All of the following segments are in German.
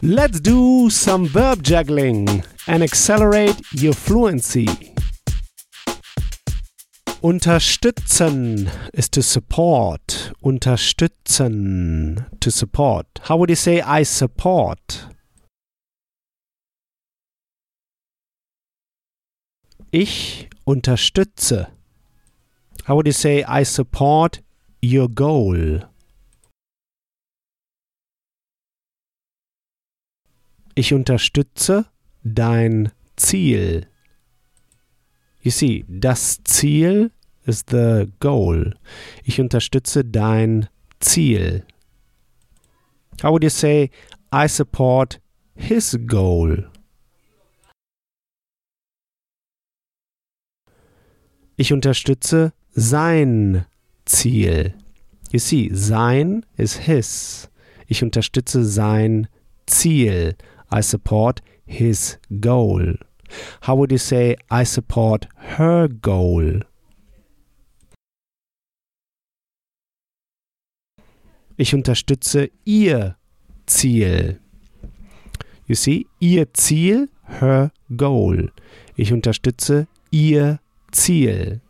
Let's do some verb juggling and accelerate your fluency. Unterstützen is to support. Unterstützen. To support. How would you say I support? Ich unterstütze. How would you say I support your goal? Ich unterstütze dein Ziel. You see, das Ziel is the goal. Ich unterstütze dein Ziel. How would you say I support his goal? Ich unterstütze sein Ziel. You see, sein is his. Ich unterstütze sein Ziel. I support his goal. How would you say I support her goal? Ich unterstütze ihr Ziel. You see, ihr Ziel, her goal. Ich unterstütze ihr Ziel.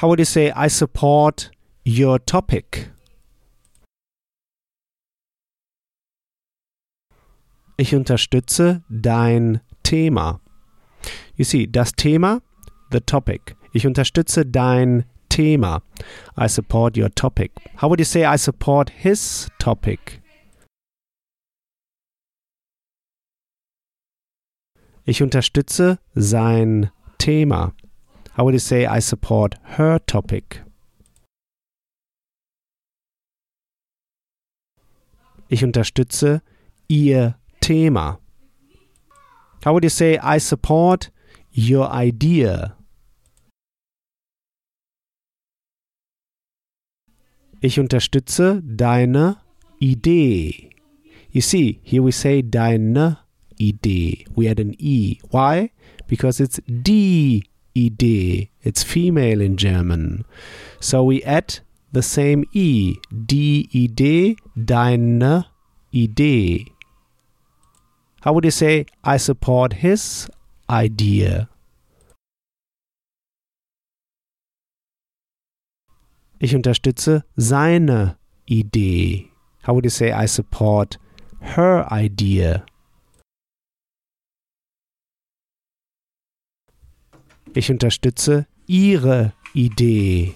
How would you say I support your topic? Ich unterstütze dein Thema. You see, das Thema, the topic. Ich unterstütze dein Thema. I support your topic. How would you say I support his topic? Ich unterstütze sein Thema. How would you say I support her topic? Ich unterstütze ihr Thema. How would you say I support your idea? Ich unterstütze deine Idee. You see, here we say deine Idee. We add an E. Why? Because it's die Idee. It's female in German. So we add the same E. Die Idee, deine Idee. How would you say, I support his idea? Ich unterstütze seine Idee. How would you say, I support her idea? Ich unterstütze ihre Idee.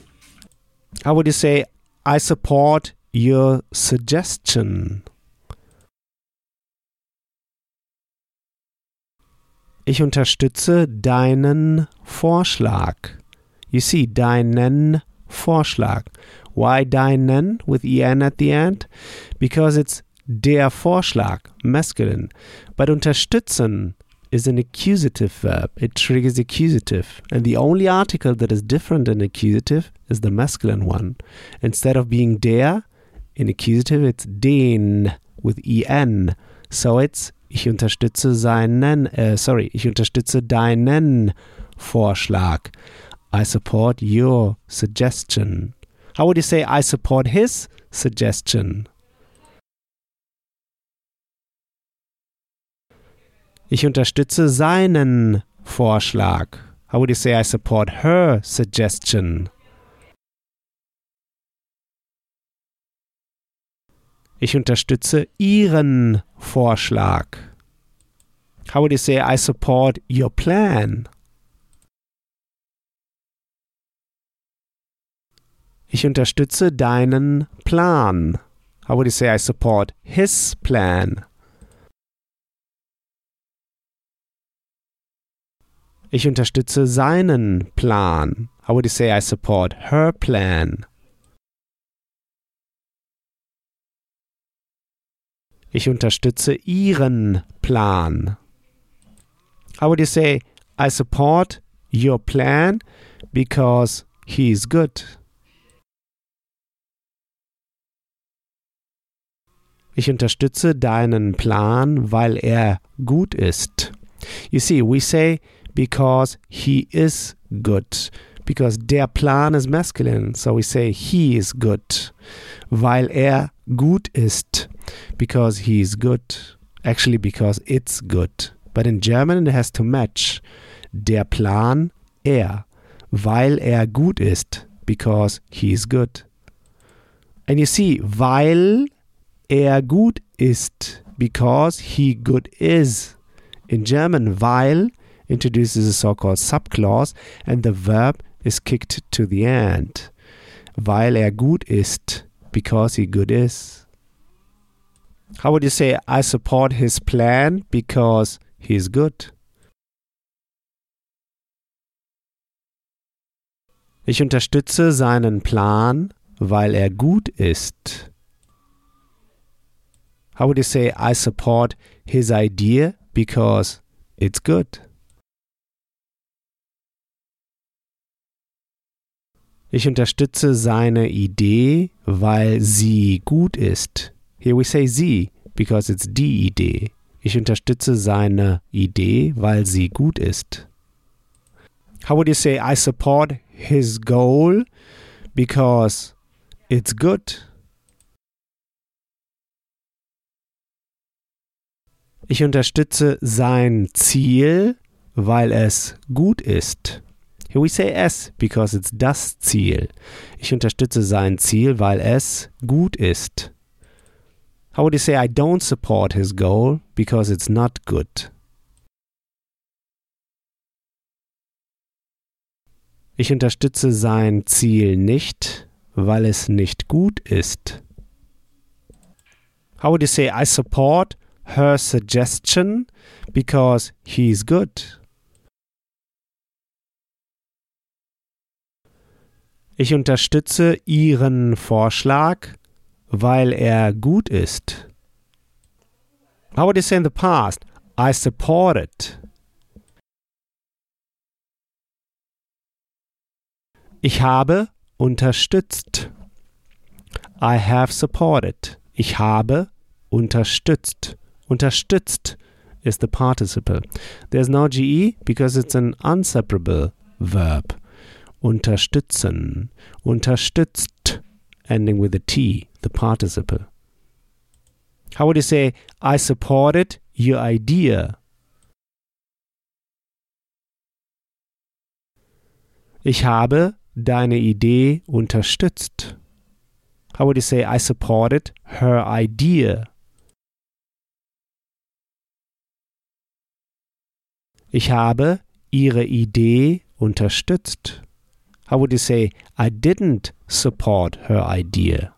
How would you say, I support your suggestion? Ich unterstütze deinen Vorschlag. You see, deinen Vorschlag. Why deinen with en at the end? Because it's der Vorschlag, masculine. But unterstützen is an accusative verb. It triggers accusative. And the only article that is different than accusative is the masculine one. Instead of being der, in accusative it's den with en. So it's ich unterstütze seinen, äh, sorry, ich unterstütze deinen Vorschlag. I support your suggestion. How would you say I support his suggestion? Ich unterstütze seinen Vorschlag. How would you say I support her suggestion? Ich unterstütze Ihren Vorschlag. How would you say I support your plan? Ich unterstütze deinen Plan. How would you say I support his plan? Ich unterstütze seinen Plan. How would you say I support her plan? Ich unterstütze Ihren Plan. How would you say, I support your plan because he is good? Ich unterstütze deinen Plan, weil er gut ist. You see, we say because he is good. Because der Plan is masculine, so we say he is good. Weil er gut ist. Because he's good. Actually, because it's good. But in German it has to match. Der Plan, er. Weil er gut ist. Because he's good. And you see, weil er gut ist. Because he good is. In German, weil introduces a so called subclause and the verb is kicked to the end. Weil er gut ist. Because he good is. How would you say, I support his plan because he's good? Ich unterstütze seinen Plan, weil er gut ist. How would you say, I support his idea because it's good? Ich unterstütze seine Idee, weil sie gut ist. Here we say sie because it's die Idee. Ich unterstütze seine Idee, weil sie gut ist. How would you say I support his goal because it's good? Ich unterstütze sein Ziel, weil es gut ist. Here we say es because it's das Ziel. Ich unterstütze sein Ziel, weil es gut ist. How would you say I don't support his goal because it's not good? Ich unterstütze sein Ziel nicht, weil es nicht gut ist. How would you say I support her suggestion because he's good? Ich unterstütze Ihren Vorschlag, weil er gut ist. How would you say in the past? I supported. Ich habe unterstützt. I have supported. Ich habe unterstützt. Unterstützt is the participle. There's no GE because it's an unseparable verb. Unterstützen. Unterstützt. Ending with a T, the participle. How would you say, I supported your idea? Ich habe deine Idee unterstützt. How would you say, I supported her idea? Ich habe ihre Idee unterstützt. How would you say, I didn't support her idea?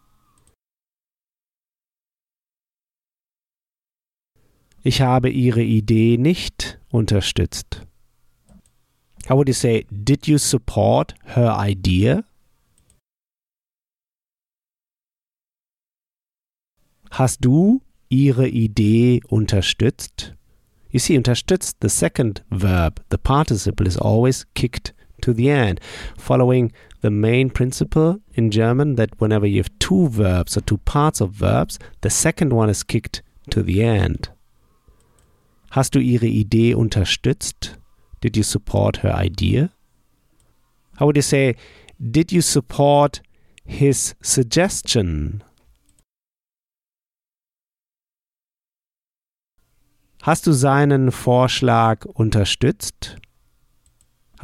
Ich habe ihre Idee nicht unterstützt. How would you say, did you support her idea? Hast du ihre Idee unterstützt? You see, unterstützt, the second verb, the participle is always kicked to the end, following the main principle in German that whenever you have two verbs or two parts of verbs, the second one is kicked to the end. Hast du ihre Idee unterstützt? Did you support her idea? How would you say, did you support his suggestion? Hast du seinen Vorschlag unterstützt?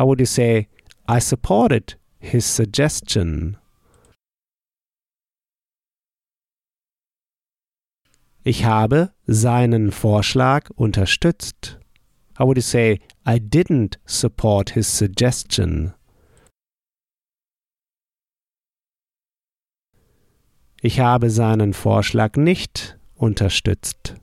How would you say, I supported his suggestion? Ich habe seinen Vorschlag unterstützt. How would you say, I didn't support his suggestion? Ich habe seinen Vorschlag nicht unterstützt.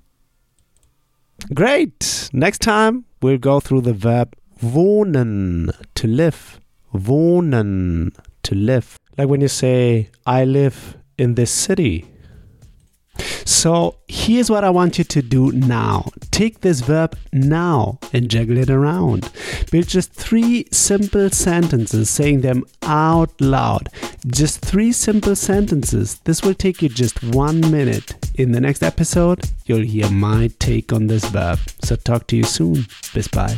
Great! Next time we'll go through the verb wohnen, to live. Wohnen, to live. Like when you say, I live in this city. So here's what I want you to do now. Take this verb now and juggle it around. Build just three simple sentences, saying them out loud. Just three simple sentences. This will take you just one minute. In the next episode, you'll hear my take on this verb. So talk to you soon. Bis bye.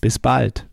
Bis bald.